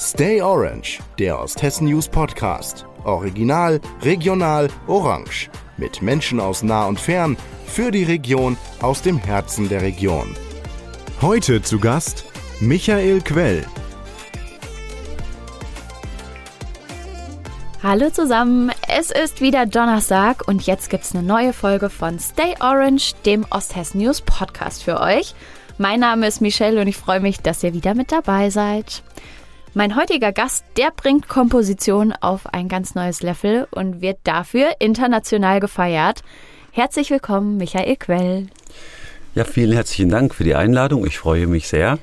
Stay Orange, der Osthessen News Podcast. Original, regional, orange. Mit Menschen aus nah und fern, für die Region, aus dem Herzen der Region. Heute zu Gast Michael Quell. Hallo zusammen, es ist wieder Donnerstag und jetzt gibt's eine neue Folge von Stay Orange, dem Osthessen News Podcast für euch. Mein Name ist Michelle und ich freue mich, dass ihr wieder mit dabei seid. Mein heutiger Gast, der bringt Komposition auf ein ganz neues Level und wird dafür international gefeiert. Herzlich willkommen, Michael Quell. Ja, vielen herzlichen Dank für die Einladung. Ich freue mich sehr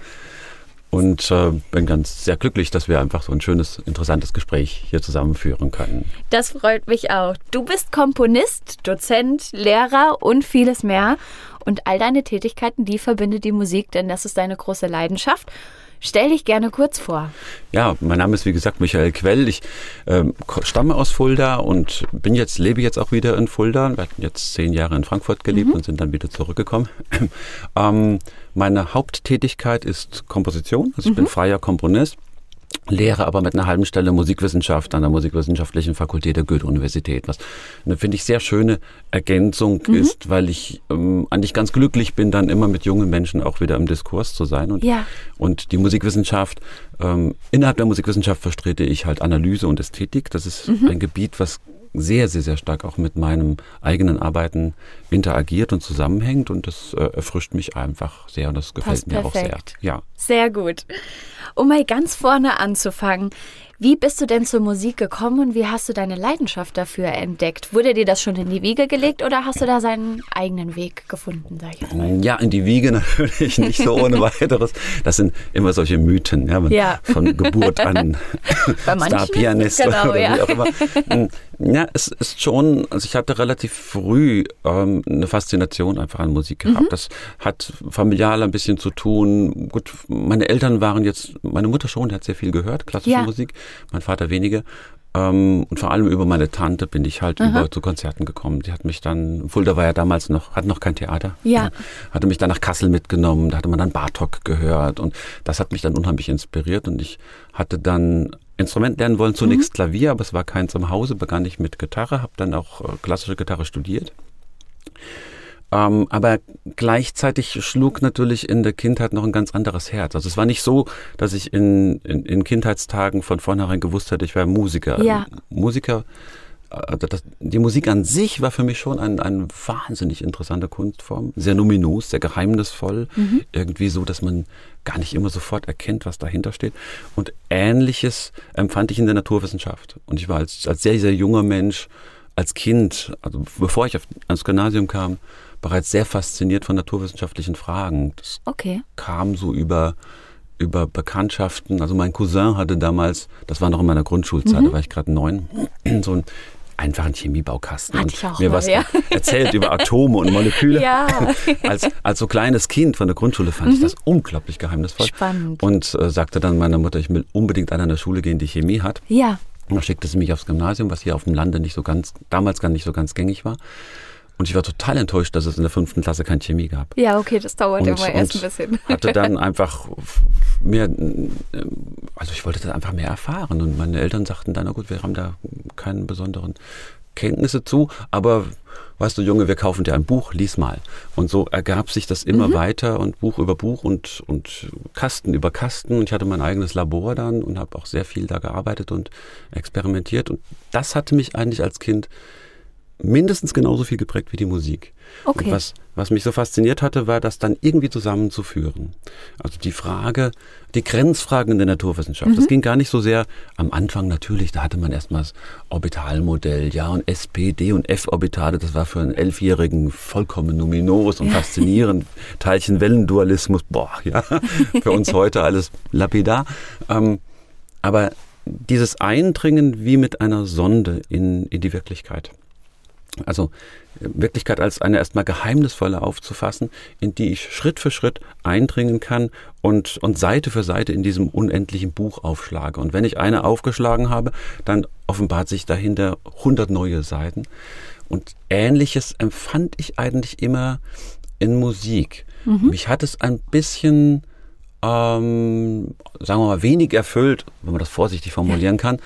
und äh, bin ganz sehr glücklich, dass wir einfach so ein schönes, interessantes Gespräch hier zusammenführen können. Das freut mich auch. Du bist Komponist, Dozent, Lehrer und vieles mehr. Und all deine Tätigkeiten, die verbindet die Musik, denn das ist deine große Leidenschaft. Stell dich gerne kurz vor. Ja, mein Name ist wie gesagt Michael Quell. Ich ähm, stamme aus Fulda und bin jetzt, lebe jetzt auch wieder in Fulda. Wir hatten jetzt zehn Jahre in Frankfurt gelebt mhm. und sind dann wieder zurückgekommen. ähm, meine Haupttätigkeit ist Komposition. Also ich mhm. bin freier Komponist lehre aber mit einer halben Stelle Musikwissenschaft an der Musikwissenschaftlichen Fakultät der Goethe-Universität, was eine, finde ich, sehr schöne Ergänzung mhm. ist, weil ich ähm, eigentlich ganz glücklich bin, dann immer mit jungen Menschen auch wieder im Diskurs zu sein. Und, ja. und die Musikwissenschaft, ähm, innerhalb der Musikwissenschaft vertrete ich halt Analyse und Ästhetik. Das ist mhm. ein Gebiet, was sehr, sehr, sehr stark auch mit meinem eigenen Arbeiten interagiert und zusammenhängt und das äh, erfrischt mich einfach sehr und das gefällt Passt mir perfekt. auch sehr. Ja. Sehr gut. Um mal ganz vorne anzufangen, wie bist du denn zur Musik gekommen und wie hast du deine Leidenschaft dafür entdeckt? Wurde dir das schon in die Wiege gelegt oder hast du da seinen eigenen Weg gefunden, sag ich jetzt mal? Ja, in die Wiege natürlich nicht so ohne weiteres. Das sind immer solche Mythen, ja, ja. von Geburt an Star-Pianist genau, oder ja. wie auch immer. Hm, ja, es ist schon, also ich hatte relativ früh ähm, eine Faszination einfach an Musik gehabt. Mhm. Das hat familial ein bisschen zu tun. Gut, meine Eltern waren jetzt, meine Mutter schon, die hat sehr viel gehört, klassische ja. Musik mein Vater wenige. Ähm, und vor allem über meine Tante bin ich halt Aha. über zu Konzerten gekommen. Die hat mich dann, Fulda war ja damals noch, hatte noch kein Theater. Ja. Hatte mich dann nach Kassel mitgenommen, da hatte man dann Bartok gehört und das hat mich dann unheimlich inspiriert und ich hatte dann Instrument lernen wollen, zunächst mhm. Klavier, aber es war keins im Hause, begann ich mit Gitarre, habe dann auch äh, klassische Gitarre studiert. Ähm, aber gleichzeitig schlug natürlich in der Kindheit noch ein ganz anderes Herz. Also es war nicht so, dass ich in, in, in Kindheitstagen von vornherein gewusst hätte, ich wäre Musiker. Ja. Musiker, äh, das, die Musik an sich war für mich schon eine ein wahnsinnig interessante Kunstform. Sehr numinos, sehr geheimnisvoll. Mhm. Irgendwie so, dass man gar nicht immer sofort erkennt, was dahinter steht. Und Ähnliches empfand ich in der Naturwissenschaft. Und ich war als, als sehr, sehr junger Mensch, als Kind, also bevor ich auf, ans Gymnasium kam, bereits sehr fasziniert von naturwissenschaftlichen Fragen. Das okay. kam so über über Bekanntschaften. Also mein Cousin hatte damals, das war noch in meiner Grundschulzeit, mhm. da war ich gerade neun, so ein einfachen Chemiebaukasten Hatte ich auch mir mal, was ja. erzählt über Atome und Moleküle. Ja. Als, als so kleines Kind von der Grundschule fand mhm. ich das unglaublich geheimnisvoll. Spannend. Und äh, sagte dann meiner Mutter, ich will unbedingt an einer Schule gehen, die Chemie hat. Ja. Und dann schickte sie mich aufs Gymnasium, was hier auf dem Lande nicht so ganz, damals gar nicht so ganz gängig war. Und ich war total enttäuscht, dass es in der fünften Klasse kein Chemie gab. Ja, okay, das dauert immer erst ein bisschen. Hatte dann einfach mehr, also ich wollte das einfach mehr erfahren. Und meine Eltern sagten dann, na gut, wir haben da keinen besonderen Kenntnisse zu, aber weißt du, Junge, wir kaufen dir ein Buch, lies mal. Und so ergab sich das immer mhm. weiter und Buch über Buch und, und Kasten über Kasten. Und ich hatte mein eigenes Labor dann und habe auch sehr viel da gearbeitet und experimentiert. Und das hatte mich eigentlich als Kind mindestens genauso viel geprägt wie die Musik. Okay. Und was, was mich so fasziniert hatte, war das dann irgendwie zusammenzuführen. Also die Frage, die Grenzfragen in der Naturwissenschaft. Mhm. Das ging gar nicht so sehr am Anfang natürlich, da hatte man erstmal das Orbitalmodell, ja, und SPD und F-Orbitale, das war für einen Elfjährigen vollkommen numinos und faszinierend. Teilchen-Wellendualismus, boah, ja, für uns heute alles lapidar. Ähm, aber dieses Eindringen wie mit einer Sonde in, in die Wirklichkeit. Also Wirklichkeit als eine erstmal geheimnisvolle aufzufassen, in die ich Schritt für Schritt eindringen kann und, und Seite für Seite in diesem unendlichen Buch aufschlage. Und wenn ich eine aufgeschlagen habe, dann offenbart sich dahinter 100 neue Seiten. Und ähnliches empfand ich eigentlich immer in Musik. Mhm. Mich hat es ein bisschen ähm, sagen wir mal, wenig erfüllt, wenn man das vorsichtig formulieren kann,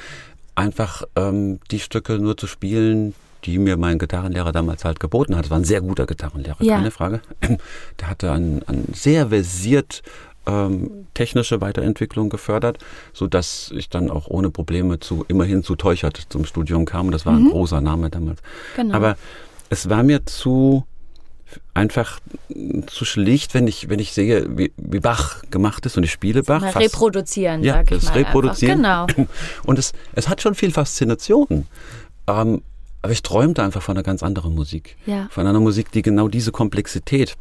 einfach ähm, die Stücke nur zu spielen, die mir mein Gitarrenlehrer damals halt geboten hat. Es war ein sehr guter Gitarrenlehrer, ja. keine Frage. Der hatte einen, einen sehr versiert ähm, technische Weiterentwicklung gefördert, so dass ich dann auch ohne Probleme zu immerhin zu Teuchert zum Studium kam. Das war mhm. ein großer Name damals. Genau. Aber es war mir zu einfach zu schlicht, wenn ich, wenn ich sehe, wie, wie Bach gemacht ist und ich spiele Bach. Mal fast, reproduzieren, ja, sag ich das mal Reproduzieren. Genau. Und es, es hat schon viel Faszination. Ähm, aber ich träumte einfach von einer ganz anderen Musik. Ja. Von einer Musik, die genau diese Komplexität,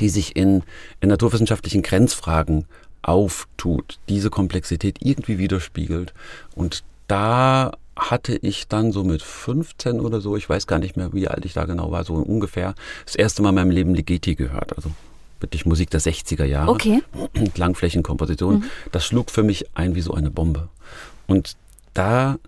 die sich in, in naturwissenschaftlichen Grenzfragen auftut, diese Komplexität irgendwie widerspiegelt. Und da hatte ich dann so mit 15 oder so, ich weiß gar nicht mehr, wie alt ich da genau war, so ungefähr, das erste Mal in meinem Leben Ligeti gehört. Also wirklich Musik der 60er Jahre. Okay. Langflächenkomposition. Mhm. Das schlug für mich ein wie so eine Bombe. Und da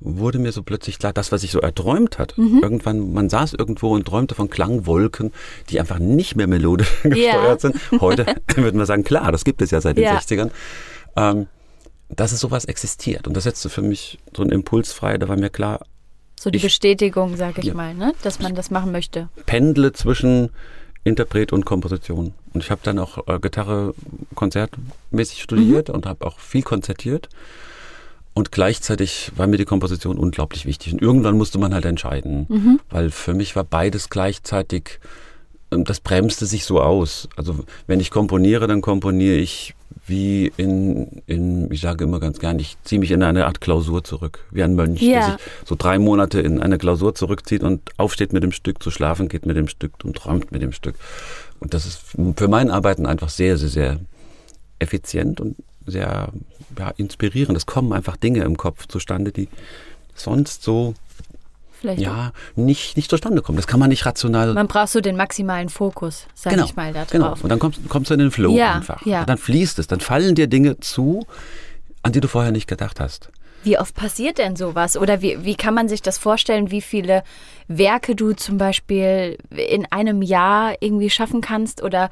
wurde mir so plötzlich klar, das, was ich so erträumt hat. Mhm. Irgendwann, man saß irgendwo und träumte von Klangwolken, die einfach nicht mehr melodisch gesteuert yeah. sind. Heute würden wir sagen, klar, das gibt es ja seit den ja. 60ern. Ähm, dass es sowas existiert. Und das setzte für mich so einen Impuls frei, da war mir klar. So die ich, Bestätigung, sag ich ja, mal, ne? dass man das machen möchte. Pendle zwischen Interpret und Komposition. Und ich habe dann auch äh, Gitarre konzertmäßig studiert mhm. und habe auch viel konzertiert. Und gleichzeitig war mir die Komposition unglaublich wichtig. Und irgendwann musste man halt entscheiden, mhm. weil für mich war beides gleichzeitig, ähm, das bremste sich so aus. Also wenn ich komponiere, dann komponiere ich wie in, in, ich sage immer ganz gern, ich ziehe mich in eine Art Klausur zurück, wie ein Mönch, ja. der sich so drei Monate in eine Klausur zurückzieht und aufsteht mit dem Stück, zu schlafen geht mit dem Stück und träumt mit dem Stück. Und das ist für mein Arbeiten einfach sehr, sehr, sehr effizient und sehr ja, inspirierend. Es kommen einfach Dinge im Kopf zustande, die sonst so Vielleicht ja, nicht, nicht zustande kommen. Das kann man nicht rational. Man braucht so den maximalen Fokus, sag genau, ich mal, da genau. drauf. Genau. Und dann kommst, kommst du in den Flow ja, einfach. Ja. Und dann fließt es, dann fallen dir Dinge zu, an die du vorher nicht gedacht hast. Wie oft passiert denn sowas? Oder wie, wie kann man sich das vorstellen, wie viele Werke du zum Beispiel in einem Jahr irgendwie schaffen kannst? Oder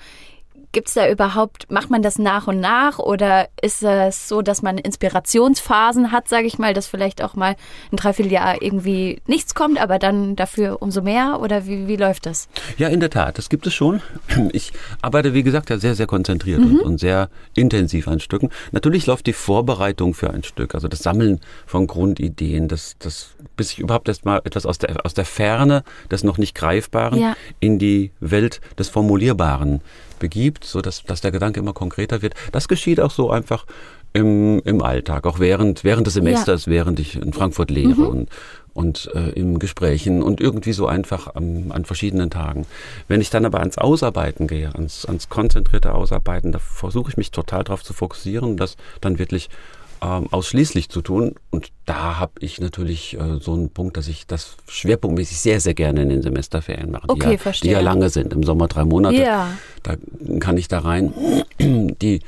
Gibt es da überhaupt, macht man das nach und nach oder ist es so, dass man Inspirationsphasen hat, sage ich mal, dass vielleicht auch mal ein Dreivierteljahr irgendwie nichts kommt, aber dann dafür umso mehr oder wie, wie läuft das? Ja, in der Tat, das gibt es schon. Ich arbeite, wie gesagt, ja sehr, sehr konzentriert mhm. und, und, sehr intensiv an Stücken. Natürlich läuft die Vorbereitung für ein Stück, also das Sammeln von Grundideen, das, das bis ich überhaupt erst mal etwas aus der, aus der Ferne des noch nicht Greifbaren ja. in die Welt des Formulierbaren begibt, so dass, dass der Gedanke immer konkreter wird. Das geschieht auch so einfach im, im Alltag, auch während, während des Semesters, ja. während ich in Frankfurt lehre mhm. und, und äh, im Gesprächen und irgendwie so einfach an, an verschiedenen Tagen. Wenn ich dann aber ans Ausarbeiten gehe, ans, ans konzentrierte Ausarbeiten, da versuche ich mich total darauf zu fokussieren, das dann wirklich ähm, ausschließlich zu tun. Und da habe ich natürlich äh, so einen Punkt, dass ich das schwerpunktmäßig sehr, sehr gerne in den Semesterferien mache, okay, die, ja, verstehe. die ja lange sind, im Sommer drei Monate. Ja. Da kann ich da rein. Die,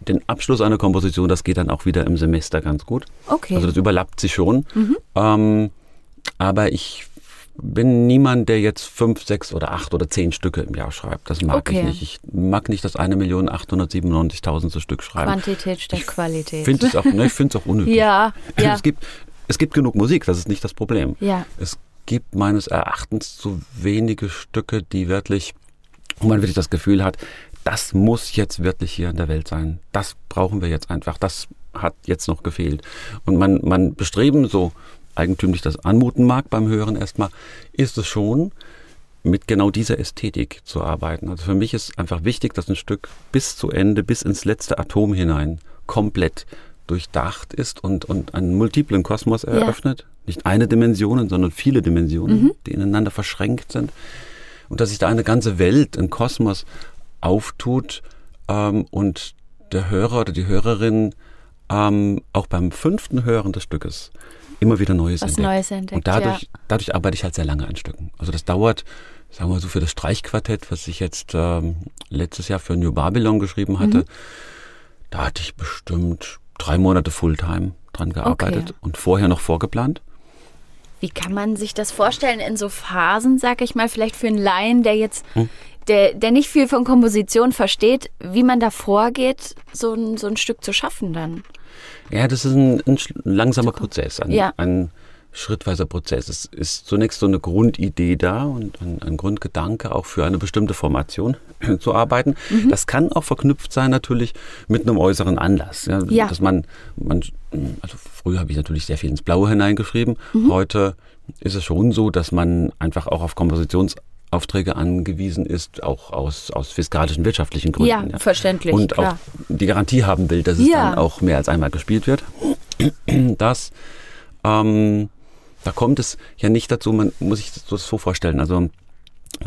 den Abschluss einer Komposition, das geht dann auch wieder im Semester ganz gut. Okay. Also das überlappt sich schon. Mhm. Ähm, aber ich bin niemand, der jetzt fünf, sechs oder acht oder zehn Stücke im Jahr schreibt. Das mag okay. ich nicht. Ich mag nicht das eine Million achthundertsiebenundneunzigtausend Stück schreiben. Quantität statt Qualität. Find es auch, ne, ich finde es auch unnötig. ja, ja. Es gibt, es gibt genug Musik, das ist nicht das Problem. Ja. Es gibt meines Erachtens zu wenige Stücke, die wirklich, wo man wirklich das Gefühl hat, das muss jetzt wirklich hier in der Welt sein. Das brauchen wir jetzt einfach. Das hat jetzt noch gefehlt. Und man, man bestreben so eigentümlich das anmuten mag beim Hören erstmal, ist es schon, mit genau dieser Ästhetik zu arbeiten. Also für mich ist einfach wichtig, dass ein Stück bis zu Ende, bis ins letzte Atom hinein komplett durchdacht ist und, und einen multiplen Kosmos eröffnet. Ja. Nicht eine Dimension, sondern viele Dimensionen, mhm. die ineinander verschränkt sind. Und dass sich da eine ganze Welt, ein Kosmos auftut ähm, und der Hörer oder die Hörerin ähm, auch beim fünften Hören des Stückes immer wieder Neues Was entdeckt. Neues entdeckt. Und dadurch, ja. dadurch arbeite ich halt sehr lange an Stücken. Also das dauert, sagen wir mal so, für das Streichquartett, was ich jetzt ähm, letztes Jahr für New Babylon geschrieben hatte, mhm. da hatte ich bestimmt drei Monate Fulltime dran gearbeitet okay. und vorher noch vorgeplant. Wie kann man sich das vorstellen in so Phasen, sag ich mal, vielleicht für einen Laien, der jetzt, hm. der, der nicht viel von Komposition versteht, wie man da vorgeht, so ein, so ein Stück zu schaffen dann? Ja, das ist ein, ein langsamer Prozess, ein, ja. ein schrittweiser Prozess. Es ist zunächst so eine Grundidee da und ein, ein Grundgedanke auch für eine bestimmte Formation zu arbeiten. Mhm. Das kann auch verknüpft sein natürlich mit einem äußeren Anlass. Ja, ja. Dass man, man, also früher habe ich natürlich sehr viel ins Blaue hineingeschrieben. Mhm. Heute ist es schon so, dass man einfach auch auf Kompositionsaufträge angewiesen ist, auch aus, aus fiskalischen, wirtschaftlichen Gründen. Ja, ja. verständlich. Und klar. auch die Garantie haben will, dass es ja. dann auch mehr als einmal gespielt wird. Das ähm, da kommt es ja nicht dazu, man muss sich das so vorstellen. Also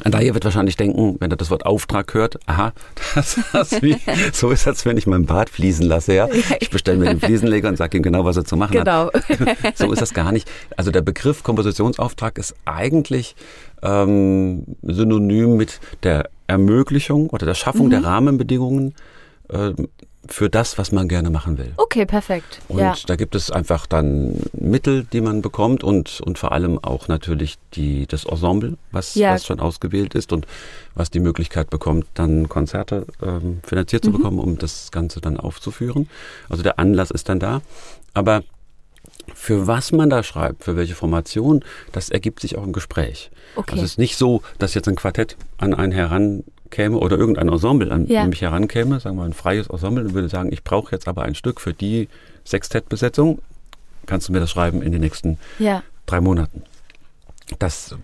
Daher wird wahrscheinlich denken, wenn er das Wort Auftrag hört, aha, das, das wie, so ist das, wenn ich mein Bad fließen lasse. Ja? Ich bestelle mir den Fliesenleger und sage ihm genau, was er zu machen genau. hat. So ist das gar nicht. Also der Begriff Kompositionsauftrag ist eigentlich ähm, synonym mit der Ermöglichung oder der Schaffung mhm. der Rahmenbedingungen äh, für das, was man gerne machen will. Okay, perfekt. Und ja. da gibt es einfach dann Mittel, die man bekommt und, und vor allem auch natürlich die, das Ensemble, was, ja. was schon ausgewählt ist und was die Möglichkeit bekommt, dann Konzerte ähm, finanziert mhm. zu bekommen, um das Ganze dann aufzuführen. Also der Anlass ist dann da. Aber für was man da schreibt, für welche Formation, das ergibt sich auch im Gespräch. Okay. Also es ist nicht so, dass jetzt ein Quartett an einen heran käme oder irgendein Ensemble an ja. mich herankäme, sagen wir mal ein freies Ensemble, und würde sagen, ich brauche jetzt aber ein Stück für die Sextettbesetzung, kannst du mir das schreiben in den nächsten ja. drei Monaten. Das,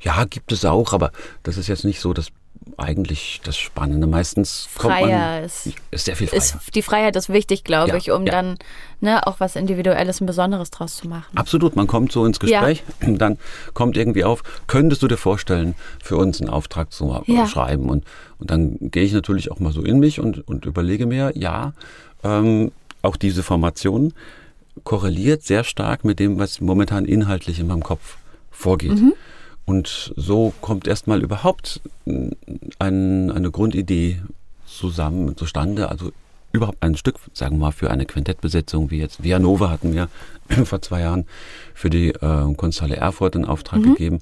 ja, gibt es auch, aber das ist jetzt nicht so das eigentlich das Spannende. Meistens kommt man, ist, ist sehr viel freier. Ist, die Freiheit ist wichtig, glaube ja, ich, um ja. dann ne, auch was Individuelles und Besonderes draus zu machen. Absolut, man kommt so ins Gespräch ja. und dann kommt irgendwie auf, könntest du dir vorstellen, für uns einen Auftrag zu schreiben? Und, und dann gehe ich natürlich auch mal so in mich und, und überlege mir, ja, ähm, auch diese Formation korreliert sehr stark mit dem, was momentan inhaltlich in meinem Kopf vorgeht. Mhm. Und so kommt erstmal überhaupt ein, eine Grundidee zusammen, zustande. Also überhaupt ein Stück, sagen wir mal, für eine Quintettbesetzung, wie jetzt Vianova hatten wir vor zwei Jahren für die äh, Kunsthalle Erfurt in Auftrag mhm. gegeben.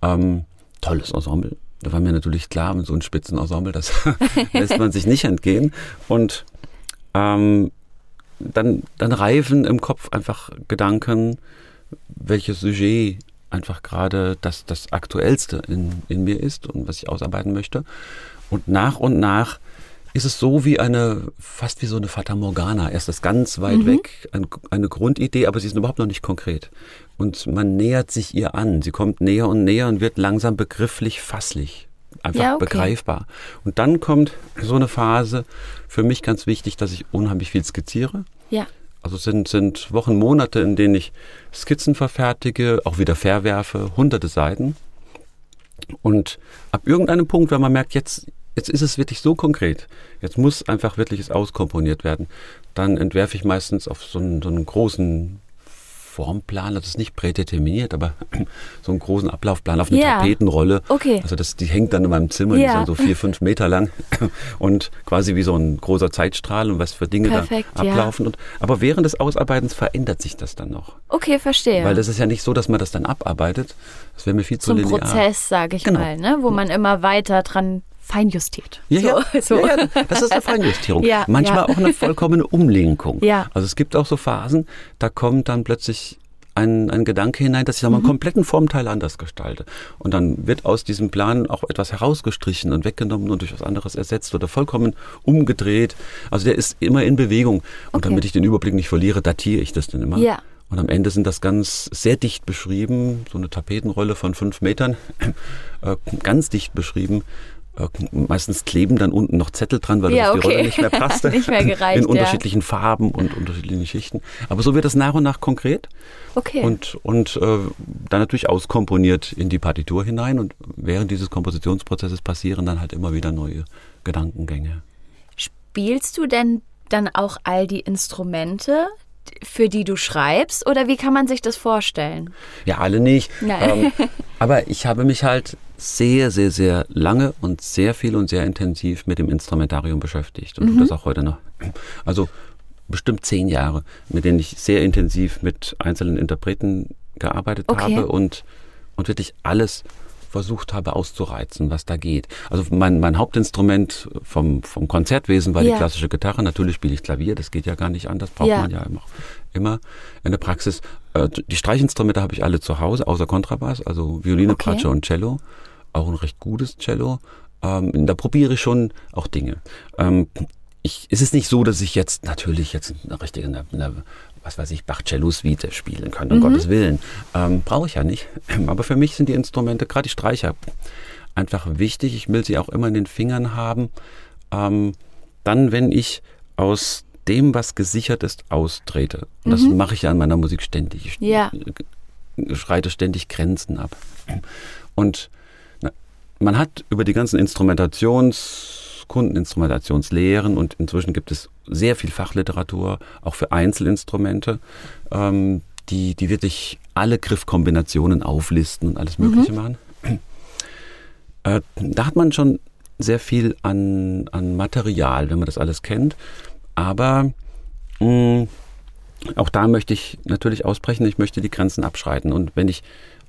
Ähm, tolles Ensemble. Da war mir natürlich klar, mit so einem Spitzenensemble, das lässt man sich nicht entgehen. Und ähm, dann, dann reifen im Kopf einfach Gedanken, welches Sujet einfach gerade das, das Aktuellste in, in mir ist und was ich ausarbeiten möchte. Und nach und nach ist es so wie eine, fast wie so eine Fata Morgana. Erst das ganz weit mhm. weg, ein, eine Grundidee, aber sie ist überhaupt noch nicht konkret. Und man nähert sich ihr an. Sie kommt näher und näher und wird langsam begrifflich, fasslich. Einfach ja, okay. begreifbar. Und dann kommt so eine Phase, für mich ganz wichtig, dass ich unheimlich viel skizziere. Ja. Also sind, sind Wochen, Monate, in denen ich Skizzen verfertige, auch wieder verwerfe, hunderte Seiten. Und ab irgendeinem Punkt, wenn man merkt, jetzt, jetzt ist es wirklich so konkret, jetzt muss einfach wirklich es auskomponiert werden, dann entwerfe ich meistens auf so einen, so einen großen Formplan, das ist nicht prädeterminiert, aber so einen großen Ablaufplan auf eine yeah. Tapetenrolle. Okay. Also das, die hängt dann in meinem Zimmer, yeah. die ist dann so vier, fünf Meter lang und quasi wie so ein großer Zeitstrahl und was für Dinge Perfekt, da ablaufen. Ja. Und, aber während des Ausarbeitens verändert sich das dann noch. Okay, verstehe. Weil das ist ja nicht so, dass man das dann abarbeitet. Das wäre mir viel zu Zum linear. Prozess, sage ich genau. mal, ne? wo man immer weiter dran feinjustiert. Ja, so, ja. So. ja, ja. das ist eine Feinjustierung. ja, Manchmal auch eine vollkommene Umlenkung. Ja. Also es gibt auch so Phasen, da kommt dann plötzlich ein, ein Gedanke hinein, dass ich mhm. einen kompletten Formteil anders gestalte. Und dann wird aus diesem Plan auch etwas herausgestrichen und weggenommen und durch was anderes ersetzt oder vollkommen umgedreht. Also der ist immer in Bewegung. Und okay. damit ich den Überblick nicht verliere, datiere ich das dann immer. Ja. Und am Ende sind das ganz sehr dicht beschrieben, so eine Tapetenrolle von fünf Metern, äh, ganz dicht beschrieben meistens kleben dann unten noch Zettel dran, weil ja, das okay. die Rolle nicht mehr passte. nicht mehr gereicht, in unterschiedlichen ja. Farben und unterschiedlichen Schichten. Aber so wird das nach und nach konkret. Okay. Und, und äh, dann natürlich auskomponiert in die Partitur hinein. Und während dieses Kompositionsprozesses passieren dann halt immer wieder neue Gedankengänge. Spielst du denn dann auch all die Instrumente, für die du schreibst? Oder wie kann man sich das vorstellen? Ja, alle nicht. Ähm, aber ich habe mich halt sehr, sehr, sehr lange und sehr viel und sehr intensiv mit dem Instrumentarium beschäftigt und mhm. das auch heute noch. Also bestimmt zehn Jahre, mit denen ich sehr intensiv mit einzelnen Interpreten gearbeitet okay. habe und, und wirklich alles versucht habe auszureizen, was da geht. Also mein, mein Hauptinstrument vom, vom Konzertwesen war ja. die klassische Gitarre. Natürlich spiele ich Klavier, das geht ja gar nicht anders, braucht ja. man ja immer, immer in der Praxis. Äh, die Streichinstrumente habe ich alle zu Hause, außer Kontrabass, also Violine, okay. Bratsche und Cello. Auch ein recht gutes Cello. Ähm, da probiere ich schon auch Dinge. Ähm, ich, es ist nicht so, dass ich jetzt natürlich jetzt eine richtige, eine, eine was weiß ich, Bach-Cello-Suite spielen können, um mhm. Gottes Willen. Ähm, Brauche ich ja nicht. Aber für mich sind die Instrumente, gerade die Streicher, einfach wichtig. Ich will sie auch immer in den Fingern haben. Ähm, dann, wenn ich aus dem, was gesichert ist, austrete. Und das mhm. mache ich ja in meiner Musik ständig. Ich ja. schreite ständig Grenzen ab. Und na, man hat über die ganzen Instrumentations- Kundeninstrumentationslehren und inzwischen gibt es sehr viel Fachliteratur, auch für Einzelinstrumente, ähm, die, die wirklich alle Griffkombinationen auflisten und alles Mögliche mhm. machen. Äh, da hat man schon sehr viel an, an Material, wenn man das alles kennt. Aber mh, mm, auch da möchte ich natürlich ausbrechen, ich möchte die Grenzen abschreiten. Und wenn ich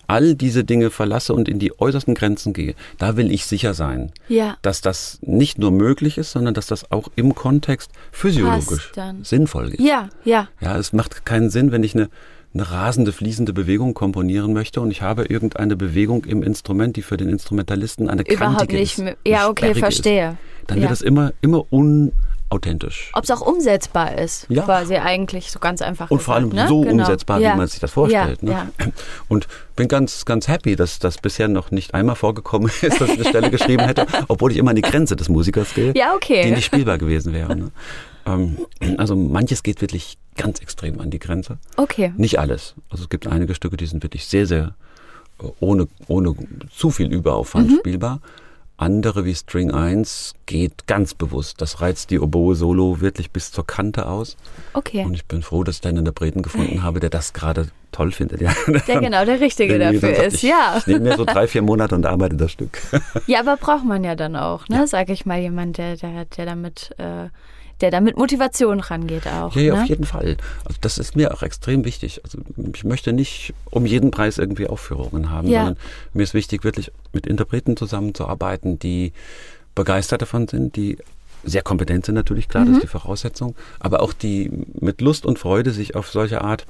all diese Dinge verlasse und in die äußersten Grenzen gehe, da will ich sicher sein, ja. dass das nicht nur möglich ist, sondern dass das auch im Kontext physiologisch sinnvoll ist. Ja, ja. Ja, es macht keinen Sinn, wenn ich eine, eine rasende, fließende Bewegung komponieren möchte und ich habe irgendeine Bewegung im Instrument, die für den Instrumentalisten eine Überhaupt nicht. Ist, ja, okay, verstehe. Ist, dann ja. wird es immer, immer un authentisch. Ob es auch umsetzbar ist, ja. quasi eigentlich so ganz einfach. Und gesagt, vor allem ne? so genau. umsetzbar, ja. wie man sich das vorstellt. Ja. Ne? Und bin ganz, ganz happy, dass das bisher noch nicht einmal vorgekommen ist, dass ich eine Stelle geschrieben hätte, obwohl ich immer an die Grenze des Musikers gehe, okay. die nicht spielbar gewesen wäre. Ne? Ähm, also manches geht wirklich ganz extrem an die Grenze. Okay. Nicht alles. Also es gibt einige Stücke, die sind wirklich sehr, sehr äh, ohne, ohne zu viel Überaufwand mhm. spielbar. Andere wie String 1 geht ganz bewusst. Das reizt die Oboe-Solo wirklich bis zur Kante aus. Okay. Und ich bin froh, dass ich einen Interpreten gefunden habe, der das gerade toll findet. Ja. Der genau der Richtige dafür ist, ich, ja. Ich nehme mir so drei, vier Monate und arbeite das Stück. Ja, aber braucht man ja dann auch, ne? Ja. Sag ich mal, jemand, der, der, der damit äh, der da mit Motivation rangeht auch. Ja, ja ne? auf jeden Fall. Also das ist mir auch extrem wichtig. Also ich möchte nicht um jeden Preis irgendwie Aufführungen haben, ja. sondern mir ist wichtig, wirklich mit Interpreten zusammenzuarbeiten, die begeistert davon sind, die sehr kompetent sind natürlich, klar, mhm. das ist die Voraussetzung, aber auch die mit Lust und Freude sich auf solche Art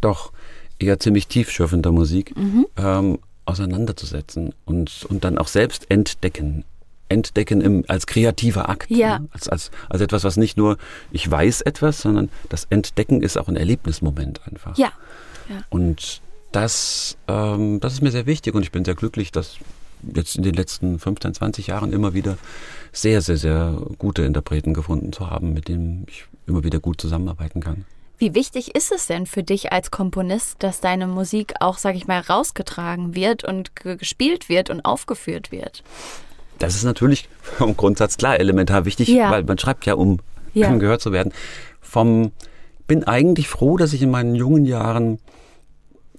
doch eher ziemlich tiefschürfender Musik mhm. ähm, auseinanderzusetzen und, und dann auch selbst entdecken entdecken im, als kreativer Akt. Ja. Ne? Als, als, als etwas, was nicht nur ich weiß etwas, sondern das Entdecken ist auch ein Erlebnismoment einfach. Ja. ja. Und das, ähm, das ist mir sehr wichtig und ich bin sehr glücklich, dass jetzt in den letzten 15, 20 Jahren immer wieder sehr, sehr, sehr gute Interpreten gefunden zu haben, mit denen ich immer wieder gut zusammenarbeiten kann. Wie wichtig ist es denn für dich als Komponist, dass deine Musik auch, sag ich mal, rausgetragen wird und gespielt wird und aufgeführt wird? Das ist natürlich vom Grundsatz klar elementar wichtig, ja. weil man schreibt ja, um ja. gehört zu werden. Vom bin eigentlich froh, dass ich in meinen jungen Jahren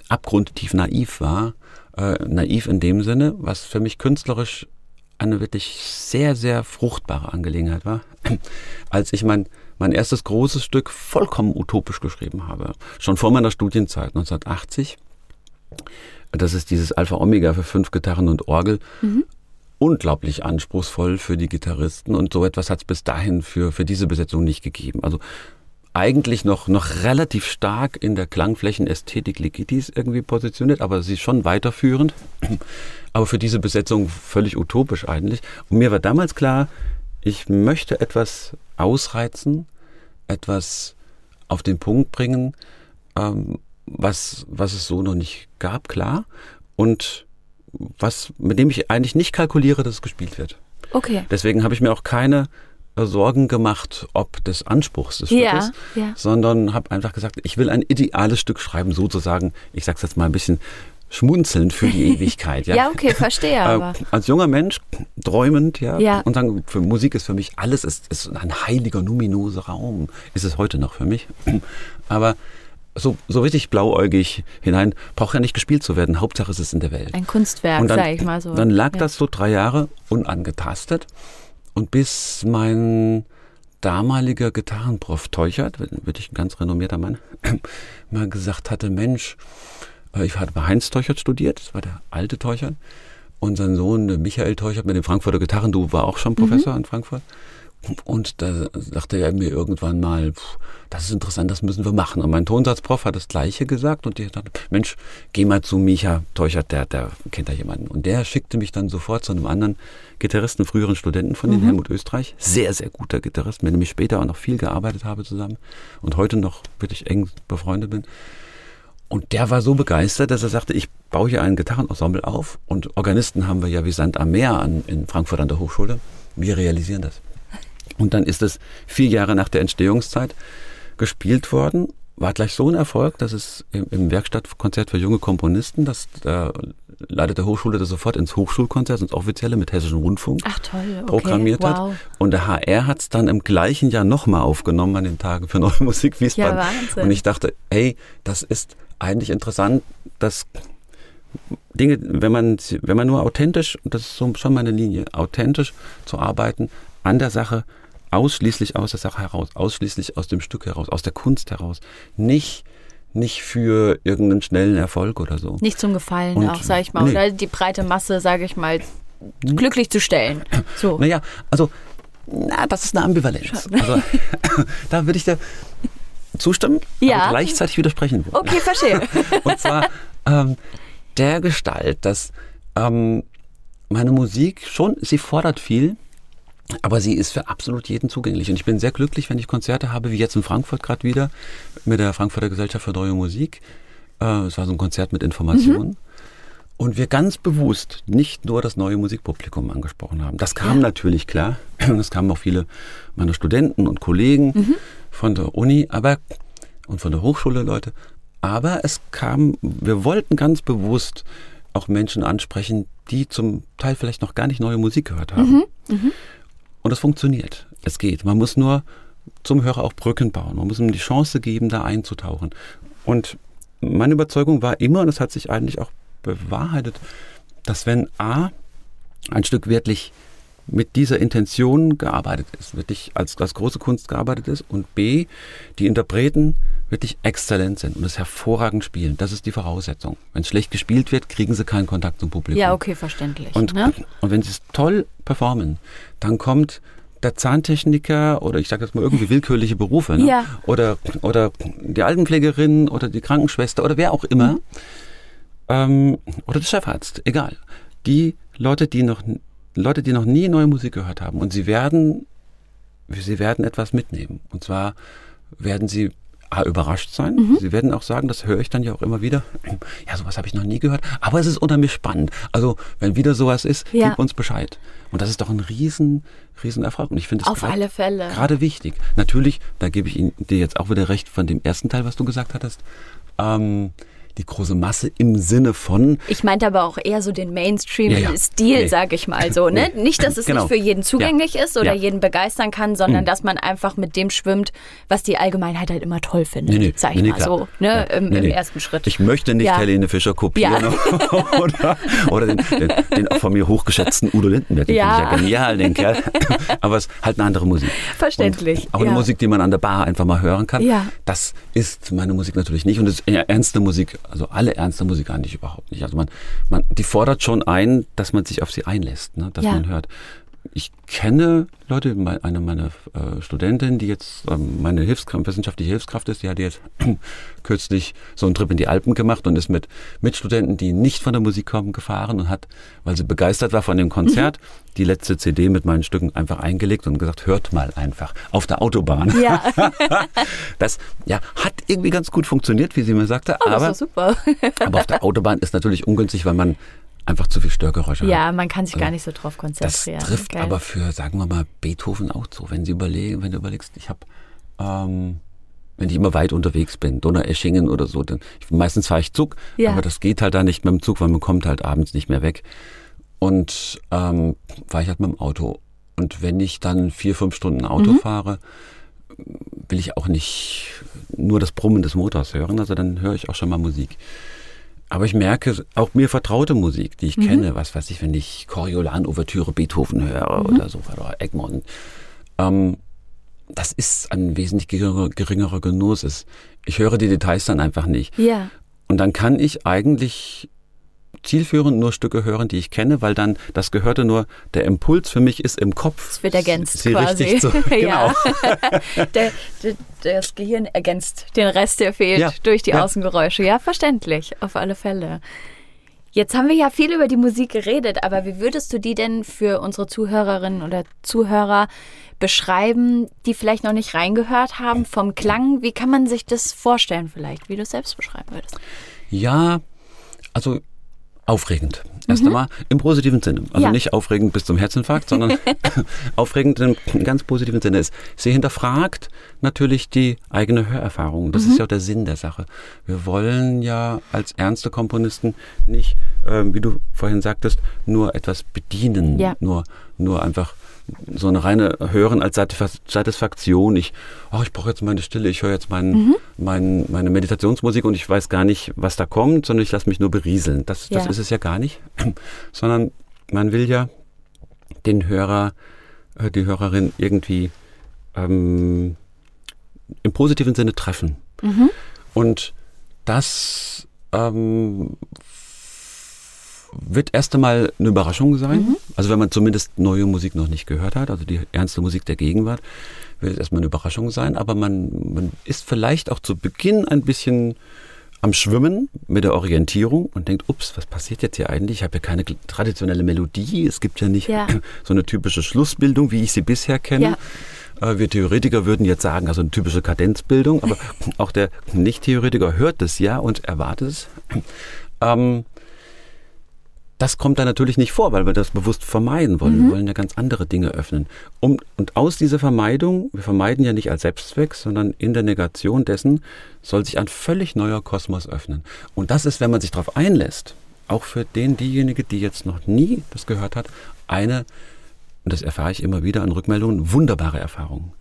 abgrundtief naiv war. Äh, naiv in dem Sinne, was für mich künstlerisch eine wirklich sehr, sehr fruchtbare Angelegenheit war. Als ich mein, mein erstes großes Stück vollkommen utopisch geschrieben habe, schon vor meiner Studienzeit 1980. Das ist dieses Alpha Omega für fünf Gitarren und Orgel. Mhm unglaublich anspruchsvoll für die Gitarristen und so etwas hat es bis dahin für, für diese Besetzung nicht gegeben. Also eigentlich noch, noch relativ stark in der Klangflächenästhetik Ligitis irgendwie positioniert, aber sie ist schon weiterführend. Aber für diese Besetzung völlig utopisch eigentlich. Und mir war damals klar, ich möchte etwas ausreizen, etwas auf den Punkt bringen, ähm, was, was es so noch nicht gab, klar. Und was, mit dem ich eigentlich nicht kalkuliere, dass es gespielt wird. Okay. Deswegen habe ich mir auch keine äh, Sorgen gemacht, ob des Anspruchs des ja, Stückes, ja. sondern habe einfach gesagt, ich will ein ideales Stück schreiben, sozusagen, ich sage es jetzt mal ein bisschen schmunzelnd für die Ewigkeit. Ja, ja okay, verstehe. Äh, aber. als junger Mensch, träumend, ja, ja. und sagen, für Musik ist für mich alles ist, ist ein heiliger, numinoser Raum. Ist es heute noch für mich. Aber so, so richtig blauäugig hinein, braucht ja nicht gespielt zu werden. Hauptsache es ist in der Welt. Ein Kunstwerk, dann, sag ich mal so. Dann lag ja. das so drei Jahre unangetastet. Und bis mein damaliger Gitarrenprof Teuchert, wirklich ein ganz renommierter Mann, mal gesagt hatte, Mensch, Äh, ich hatte bei Heinz Teuchert studiert, das war der alte Teuchert. Und sein Sohn Michael Teuchert mit dem Frankfurter Gitarrenduo war auch schon Professor mhm. in Frankfurt. Und da sagte er mir irgendwann mal, das ist interessant, das müssen wir machen. Und mein Tonsatzprof hat das Gleiche gesagt und hat gesagt, Mensch, geh mal zu Micha Teuchert, der, der kennt da jemanden. Und der schickte mich dann sofort zu einem anderen Gitarristen, früheren Studenten von den mhm. Helmut Österreich. Sehr, sehr guter Gitarrist, mit dem ich später auch noch viel gearbeitet habe zusammen und heute noch wirklich eng befreundet bin. Und der war so begeistert, dass er sagte, ich baue hier ein Gitarrenensemble auf und Organisten haben wir ja wie Sand am Meer an, in Frankfurt an der Hochschule. Wir realisieren das. Und dann ist es vier Jahre nach der Entstehungszeit gespielt worden. War gleich so ein Erfolg, dass es im, Werkstattkonzert für junge Komponisten, das da leitet der Hochschule das sofort ins Hochschulkonzert, ins offizielle mit Hessischen Rundfunk Ach, toll, okay. programmiert wow. hat. Und der HR hat es dann im gleichen Jahr nochmal aufgenommen an den Tagen für Neue Musik Wiesbaden. Ja, Wahnsinn. Und ich dachte, hey, das ist eigentlich interessant, dass Dinge, wenn man, wenn man nur authentisch, und das ist so schon meine Linie, authentisch zu arbeiten, an der Sache ausschließlich aus der Sache heraus, ausschließlich aus dem Stück heraus, aus der Kunst heraus. Nicht nicht für irgendeinen schnellen Erfolg oder so. Nicht zum Gefallen Und, auch, sag ich mal. Nee. Oder die breite Masse, sage ich mal, glücklich zu stellen. So. Naja, also, na, das ist eine Ambivalenz. Also, da würde ich dir zustimmen, ja. aber gleichzeitig widersprechen. Okay, verstehe. Und zwar ähm, der Gestalt, dass ähm, meine Musik schon, sie fordert viel, aber sie ist für absolut jeden zugänglich. Und ich bin sehr glücklich, wenn ich Konzerte habe, wie jetzt in Frankfurt gerade wieder, mit der Frankfurter Gesellschaft für Neue Musik. Äh, es war so ein Konzert mit Informationen. Mhm. Und wir ganz bewusst nicht nur das neue Musikpublikum angesprochen haben. Das kam ja. natürlich klar. Es kamen auch viele meiner Studenten und Kollegen mhm. von der Uni, aber und von der Hochschule Leute. Aber es kam, wir wollten ganz bewusst auch Menschen ansprechen, die zum Teil vielleicht noch gar nicht neue Musik gehört haben. Mhm. Mhm. Und es funktioniert. Es geht. Man muss nur zum Hörer auch Brücken bauen. Man muss ihm die Chance geben, da einzutauchen. Und meine Überzeugung war immer, und das hat sich eigentlich auch bewahrheitet, dass wenn A ein Stück wirklich mit dieser Intention gearbeitet ist, wirklich als, als große Kunst gearbeitet ist und B, die Interpreten wirklich exzellent sind und es hervorragend spielen. Das ist die Voraussetzung. Wenn es schlecht gespielt wird, kriegen sie keinen Kontakt zum Publikum. Ja, okay, verständlich. Und, ne? und wenn sie es toll performen, dann kommt der Zahntechniker oder ich sage jetzt mal irgendwie willkürliche Berufe ne? ja. oder, oder die Altenpflegerin oder die Krankenschwester oder wer auch immer mhm. ähm, oder der Chefarzt, egal. Die Leute, die noch Leute, die noch nie neue Musik gehört haben und sie werden sie werden etwas mitnehmen und zwar werden sie A, überrascht sein. Mhm. Sie werden auch sagen, das höre ich dann ja auch immer wieder. Ja, sowas habe ich noch nie gehört. Aber es ist unheimlich spannend. Also, wenn wieder sowas ist, ja. gib uns Bescheid. Und das ist doch ein riesen, riesen Erfolg. Und ich finde es Auf grad, alle Fälle. gerade wichtig. Natürlich, da gebe ich Ihnen dir jetzt auch wieder recht von dem ersten Teil, was du gesagt hattest. Ähm, die große Masse im Sinne von. Ich meinte aber auch eher so den Mainstream-Stil, ja, ja. sag ich mal so. Ne? Nicht, dass es genau. nicht für jeden zugänglich ja. ist oder jeden begeistern kann, sondern mhm. dass man einfach mit dem schwimmt, was die Allgemeinheit halt immer toll findet, nee, sag ich mal so, ne? Im, im, ersten Schritt. Ich möchte nicht Helene Fischer kopieren oder, oder den, den, den, auch von mir hochgeschätzten Udo Lindenberg. Den ja. ich ja genial, den Kerl. aber es ist halt eine andere Musik. Verständlich. Und auch eine Musik, die man an der Bar einfach mal hören kann. Ja. Das ist meine Musik natürlich nicht. Und es ist eher ernste Musik also alle ernste Musik eigentlich überhaupt nicht. Also man, man, die fordert schon ein, dass man sich auf sie einlässt, ne? dass ja. man hört. Ich kenne Leute, eine meiner äh, Studentinnen, die jetzt ähm, meine Hilfskraft, wissenschaftliche Hilfskraft ist, die hat jetzt kürzlich so einen Trip in die Alpen gemacht und ist mit Mitstudenten, die nicht von der Musik kommen, gefahren und hat, weil sie begeistert war von dem Konzert, mhm. die letzte CD mit meinen Stücken einfach eingelegt und gesagt, hört mal einfach auf der Autobahn. Ja. das ja, hat irgendwie ganz gut funktioniert, wie sie mir sagte. Oh, aber, super. aber auf der Autobahn ist natürlich ungünstig, weil man einfach zu viel Störgeräusche ja, haben. Ja, man kann sich also, gar nicht so drauf konzentrieren. Das trifft Geil. aber für, sagen wir mal, Beethoven auch so. Wenn Sie überlegen, wenn du überlegst, ich habe, ähm, wenn ich immer weit unterwegs bin, Donaueschingen oder so, dann ich, meistens fahre ich Zug, ja. aber das geht halt da nicht mit dem Zug, weil man kommt halt abends nicht mehr weg. Und ähm, fahre ich halt mit dem Auto. Und wenn ich dann vier, fünf Stunden Auto mhm. fahre, will ich auch nicht nur das Brummen des Motors hören, also dann höre ich auch schon mal Musik. Aber ich merke auch mir vertraute Musik, die ich mhm. kenne, was weiß ich, wenn ich Coriolan-Ouvertüre Beethoven höre mhm. oder so, oder Egmont. Ähm, das ist ein wesentlich geringerer, geringerer Genuss. Ich höre die Details dann einfach nicht. Ja. und dann kann ich eigentlich zielführend nur Stücke hören, die ich kenne, weil dann das gehörte nur, der Impuls für mich ist im Kopf. Es wird ergänzt sie quasi. Zu, genau. der, der, das Gehirn ergänzt den Rest, der fehlt ja, durch die ja. Außengeräusche. Ja, verständlich, auf alle Fälle. Jetzt haben wir ja viel über die Musik geredet, aber wie würdest du die denn für unsere Zuhörerinnen oder Zuhörer beschreiben, die vielleicht noch nicht reingehört haben vom Klang? Wie kann man sich das vorstellen vielleicht, wie du es selbst beschreiben würdest? Ja, also aufregend. Erst mhm. einmal im positiven Sinne. Also ja. nicht aufregend bis zum Herzinfarkt, sondern aufregend im ganz positiven Sinne ist. Sie hinterfragt natürlich die eigene Hörerfahrung. Das mhm. ist ja auch der Sinn der Sache. Wir wollen ja als ernste Komponisten nicht, äh, wie du vorhin sagtest, nur etwas bedienen, ja. nur, nur einfach so eine reine Hören als Satisfaktion. Ich, oh, ich brauche jetzt meine Stille, ich höre jetzt mein, mhm. mein, meine Meditationsmusik und ich weiß gar nicht, was da kommt, sondern ich lasse mich nur berieseln. Das, ja. das ist es ja gar nicht. sondern man will ja den Hörer, äh, die Hörerin irgendwie ähm, im positiven Sinne treffen. Mhm. Und das ähm, wird erst einmal eine Überraschung sein. Mhm. Also wenn man zumindest neue Musik noch nicht gehört hat, also die ernste Musik der Gegenwart, wird es erstmal eine Überraschung sein. Aber man, man ist vielleicht auch zu Beginn ein bisschen am Schwimmen mit der Orientierung und denkt, ups, was passiert jetzt hier eigentlich? Ich habe ja keine traditionelle Melodie. Es gibt ja nicht ja. so eine typische Schlussbildung, wie ich sie bisher kenne. Ja. Äh, wir Theoretiker würden jetzt sagen, also eine typische Kadenzbildung, aber auch der Nicht-Theoretiker hört es ja und erwartet es. Ähm, das kommt da natürlich nicht vor, weil wir das bewusst vermeiden wollen. Mhm. Wir wollen ja ganz andere Dinge öffnen. Um, und aus dieser Vermeidung, wir vermeiden ja nicht als Selbstzweck, sondern in der Negation dessen, soll sich ein völlig neuer Kosmos öffnen. Und das ist, wenn man sich darauf einlässt, auch für den, diejenige, die jetzt noch nie das gehört hat, eine, und das erfahre ich immer wieder an Rückmeldungen, wunderbare Erfahrung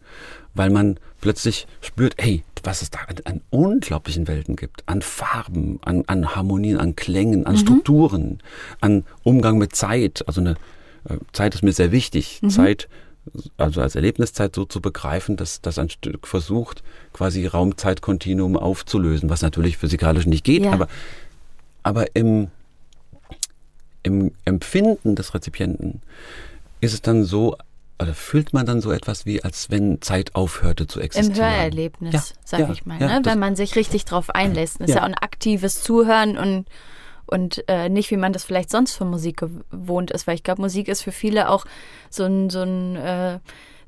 weil man plötzlich spürt, hey, was es da an, an unglaublichen Welten gibt, an Farben, an, an Harmonien, an Klängen, an mhm. Strukturen, an Umgang mit Zeit. Also eine äh, Zeit ist mir sehr wichtig. Mhm. Zeit, also als Erlebniszeit so zu begreifen, dass das ein Stück versucht, quasi Raumzeitkontinuum aufzulösen, was natürlich physikalisch nicht geht, ja. aber, aber im, im Empfinden des Rezipienten ist es dann so, oder fühlt man dann so etwas wie, als wenn Zeit aufhörte zu existieren? Im Hörerlebnis, ja, sag ja, ich mal. Ja, ne? Wenn man sich richtig drauf einlässt. Das ist ja ein aktives Zuhören und, und äh, nicht, wie man das vielleicht sonst von Musik gewohnt ist. Weil ich glaube, Musik ist für viele auch so ein, so ein äh,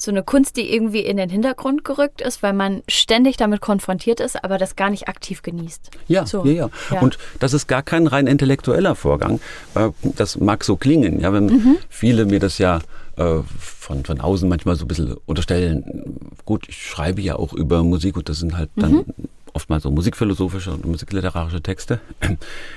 so eine Kunst, die irgendwie in den Hintergrund gerückt ist, weil man ständig damit konfrontiert ist, aber das gar nicht aktiv genießt. Ja, so. ja, ja, ja. Und das ist gar kein rein intellektueller Vorgang. Äh, das mag so klingen, ja, wenn mhm. viele mir das ja äh, von, von außen manchmal so ein bisschen unterstellen. Gut, ich schreibe ja auch über Musik und das sind halt dann mhm. oftmals so musikphilosophische und musikliterarische Texte.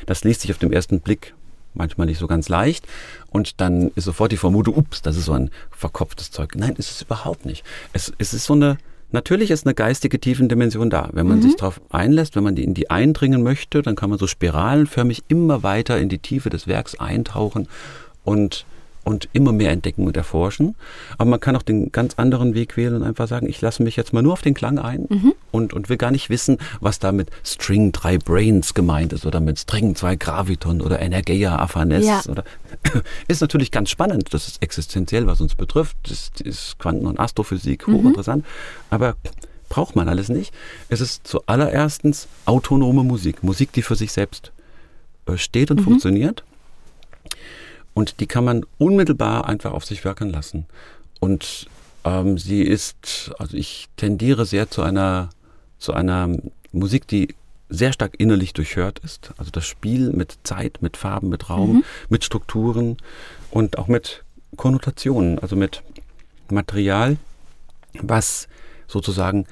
Das liest sich auf den ersten Blick manchmal nicht so ganz leicht. Und dann ist sofort die Vermutung, ups, das ist so ein verkopftes Zeug. Nein, ist es überhaupt nicht. Es, es ist so eine, natürlich ist eine geistige Tiefendimension da. Wenn man mhm. sich darauf einlässt, wenn man in die eindringen möchte, dann kann man so spiralenförmig immer weiter in die Tiefe des Werks eintauchen und und immer mehr entdecken und erforschen. Aber man kann auch den ganz anderen Weg wählen und einfach sagen, ich lasse mich jetzt mal nur auf den Klang ein mhm. und, und will gar nicht wissen, was da mit String 3 Brains gemeint ist oder mit String 2 Graviton oder Energeia Afanes. Ja. Oder, ist natürlich ganz spannend. Das ist existenziell, was uns betrifft. Das ist Quanten- und Astrophysik, mhm. hochinteressant. Aber braucht man alles nicht. Es ist zuallererstens autonome Musik. Musik, die für sich selbst äh, steht und mhm. funktioniert und die kann man unmittelbar einfach auf sich wirken lassen. Und ähm, sie ist, also ich tendiere sehr zu einer, zu einer Musik, die sehr stark innerlich durchhört ist. Also das Spiel mit Zeit, mit Farben, mit Raum, mhm. mit Strukturen und auch mit Konnotationen, also mit Material, was sozusagen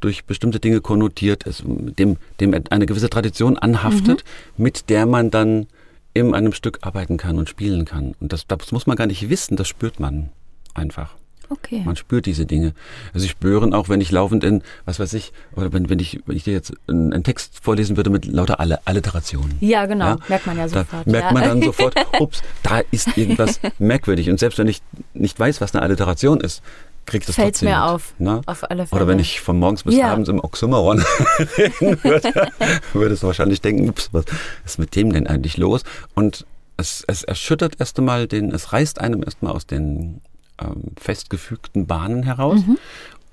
durch bestimmte Dinge konnotiert ist, dem, dem eine gewisse Tradition anhaftet, mhm. mit der man dann in einem Stück arbeiten kann und spielen kann. Und das, das muss man gar nicht wissen, das spürt man einfach. Okay. Man spürt diese Dinge. Also ich spüren auch, wenn ich laufend in, was weiß ich, oder wenn, wenn ich, wenn ich dir jetzt einen, einen Text vorlesen würde mit lauter Alliterationen. Ja, genau. Ja? Merkt man ja sofort. Da merkt man dann sofort, ups, da ist irgendwas merkwürdig. Und selbst wenn ich nicht weiß, was eine Alliteration ist, kriegt es Fällt mir auf. Ne? Auf alle Fälle. Oder wenn ich von morgens bis ja. abends im Oxymoron reden würde, würdest du wahrscheinlich denken, ups, was ist mit dem denn eigentlich los? Und es, es erschüttert erst einmal den, es reißt einem erstmal aus den ähm, festgefügten Bahnen heraus, mhm.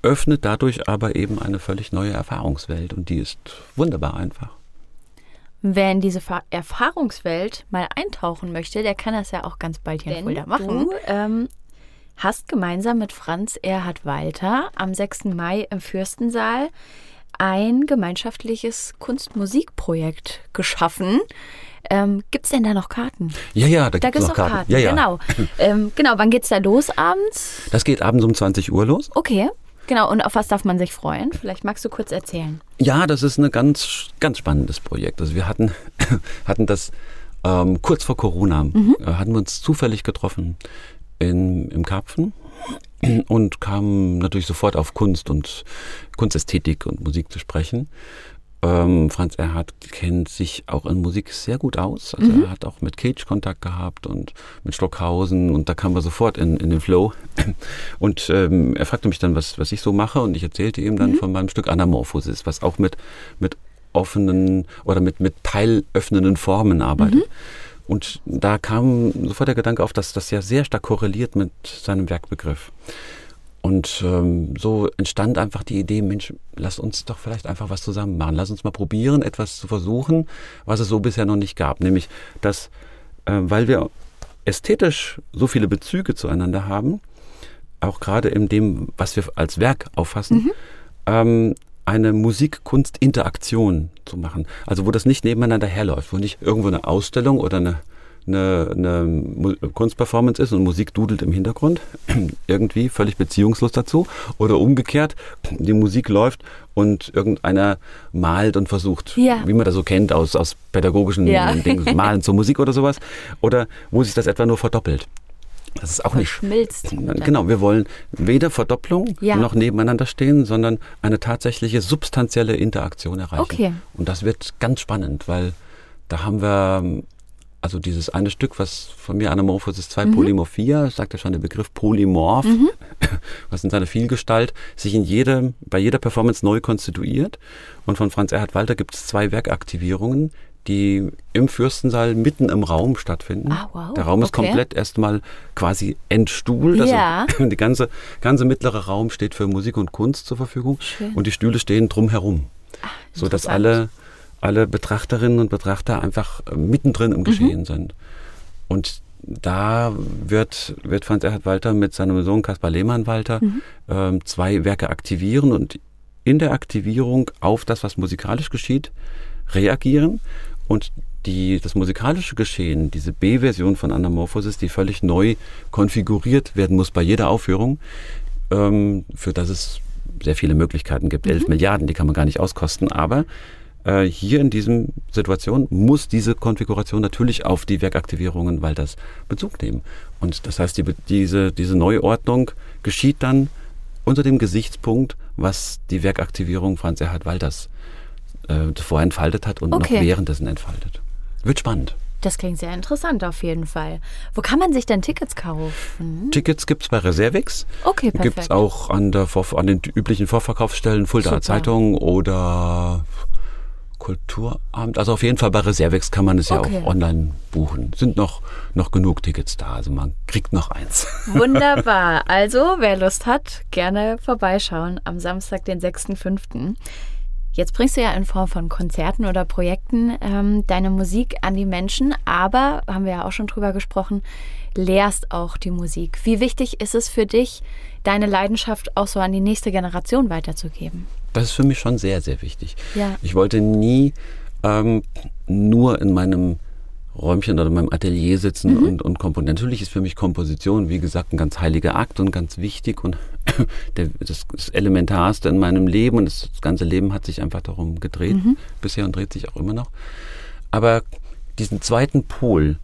öffnet dadurch aber eben eine völlig neue Erfahrungswelt und die ist wunderbar einfach. Wer in diese Erfahrungswelt mal eintauchen möchte, der kann das ja auch ganz bald hier Denn in Fulda machen. Du ähm, hast gemeinsam mit Franz Erhard Walter am 6. Mai im Fürstensaal ein gemeinschaftliches Kunstmusikprojekt geschaffen. Ähm, Gibt es denn da noch Karten? Ja, ja, da, da gibt es noch Karten. Karten. Ja, ja. Genau. ähm, genau, wann geht's da los abends? Das geht abends um 20 Uhr los. Okay. Genau, und auf was darf man sich freuen? Vielleicht magst du kurz erzählen. Ja, das ist ein ganz, ganz spannendes Projekt. Also wir hatten, hatten das ähm, kurz vor Corona, mhm. äh, hatten wir uns zufällig getroffen in, im Karpfen und kamen natürlich sofort auf Kunst und Kunstästhetik und Musik zu sprechen. Ähm, Franz Erhard kennt sich auch in Musik sehr gut aus. Also mhm. er hat auch mit Cage Kontakt gehabt und mit Stockhausen und da kamen wir sofort in, in den Flow. Und ähm, er fragte mich dann, was, was ich so mache und ich erzählte ihm dann mhm. von meinem Stück Anamorphosis, was auch mit, mit offenen oder mit, mit teilöffnenden Formen arbeitet. Mhm. Und da kam sofort der Gedanke auf, dass das ja sehr stark korreliert mit seinem Werkbegriff. Und ähm, so entstand einfach die Idee, Mensch, lass uns doch vielleicht einfach was zusammen machen. Lass uns mal probieren, etwas zu versuchen, was es so bisher noch nicht gab. Nämlich, dass, äh, weil wir ästhetisch so viele Bezüge zueinander haben, auch gerade in dem, was wir als Werk auffassen, mhm. ähm, eine Musik-Kunst-Interaktion zu machen. Also wo das nicht nebeneinander herläuft, wo nicht irgendwo eine Ausstellung oder eine eine, eine Kunstperformance ist und Musik dudelt im Hintergrund, irgendwie völlig beziehungslos dazu. Oder umgekehrt, die Musik läuft und irgendeiner malt und versucht, ja. wie man das so kennt aus, aus pädagogischen ja. Dingen, Malen zur Musik oder sowas. Oder wo sich das etwa nur verdoppelt. Das ist auch nicht. Genau, wir wollen weder Verdopplung ja. noch nebeneinander stehen, sondern eine tatsächliche substanzielle Interaktion erreichen. Okay. Und das wird ganz spannend, weil da haben wir also dieses eine Stück, was von mir Anamorphosis 2 mhm. Polymorphia, sagt ja schon der Begriff Polymorph, mhm. was in seiner Vielgestalt sich in jedem, bei jeder Performance neu konstituiert. Und von Franz Erhard Walter gibt es zwei Werkaktivierungen, die im Fürstensaal mitten im Raum stattfinden. Ah, wow. Der Raum ist okay. komplett erstmal quasi entstuhlt. Also ja. die ganze, ganze mittlere Raum steht für Musik und Kunst zur Verfügung. Schön. Und die Stühle stehen drumherum. Ah, so dass alle alle Betrachterinnen und Betrachter einfach äh, mittendrin im mhm. Geschehen mhm. sind. Und da wird, wird Franz Erhard Walter mit seinem Sohn Kaspar Lehmann-Walter mhm. ähm, zwei Werke aktivieren und in der Aktivierung auf das, was musikalisch geschieht, reagieren und die, das musikalische Geschehen, diese B-Version von Anamorphosis, die völlig neu konfiguriert werden muss bei jeder Aufführung, ähm, für das es sehr viele Möglichkeiten gibt. Mhm. Elf Milliarden, die kann man gar nicht auskosten, aber äh, hier in diesem Situation muss diese Konfiguration natürlich auf die Werkaktivierungen, weil das Bezug nehmen. Und das heißt, die, diese, diese Neuordnung geschieht dann unter dem Gesichtspunkt, was die Werkaktivierung Franz Erhard Walters äh, vorher entfaltet hat und okay. noch währenddessen entfaltet. Wird spannend. Das klingt sehr interessant auf jeden Fall. Wo kann man sich denn Tickets kaufen? Tickets gibt es bei Reservix. Okay, perfekt. Gibt es auch an, der, an den üblichen Vorverkaufsstellen, Fulda Zeitung oder Kulturamt, also auf jeden Fall bei Reservex kann man es okay. ja auch online buchen. Sind noch, noch genug Tickets da, also man kriegt noch eins. Wunderbar. Also, wer Lust hat, gerne vorbeischauen am Samstag, den 6.5. Jetzt bringst du ja in Form von Konzerten oder Projekten ähm, deine Musik an die Menschen, aber, haben wir ja auch schon drüber gesprochen, lehrst auch die Musik. Wie wichtig ist es für dich, deine Leidenschaft auch so an die nächste Generation weiterzugeben? Das ist für mich schon sehr, sehr wichtig. Ja. Ich wollte nie ähm, nur in meinem Räumchen oder in meinem Atelier sitzen mhm. und, und komponieren. Natürlich ist für mich Komposition, wie gesagt, ein ganz heiliger Akt und ganz wichtig und der, das, das, Elementarste in meinem Leben und das, das, ganze Leben hat sich einfach darum gedreht mhm. bisher und dreht sich auch immer noch. Aber diesen zweiten Pol,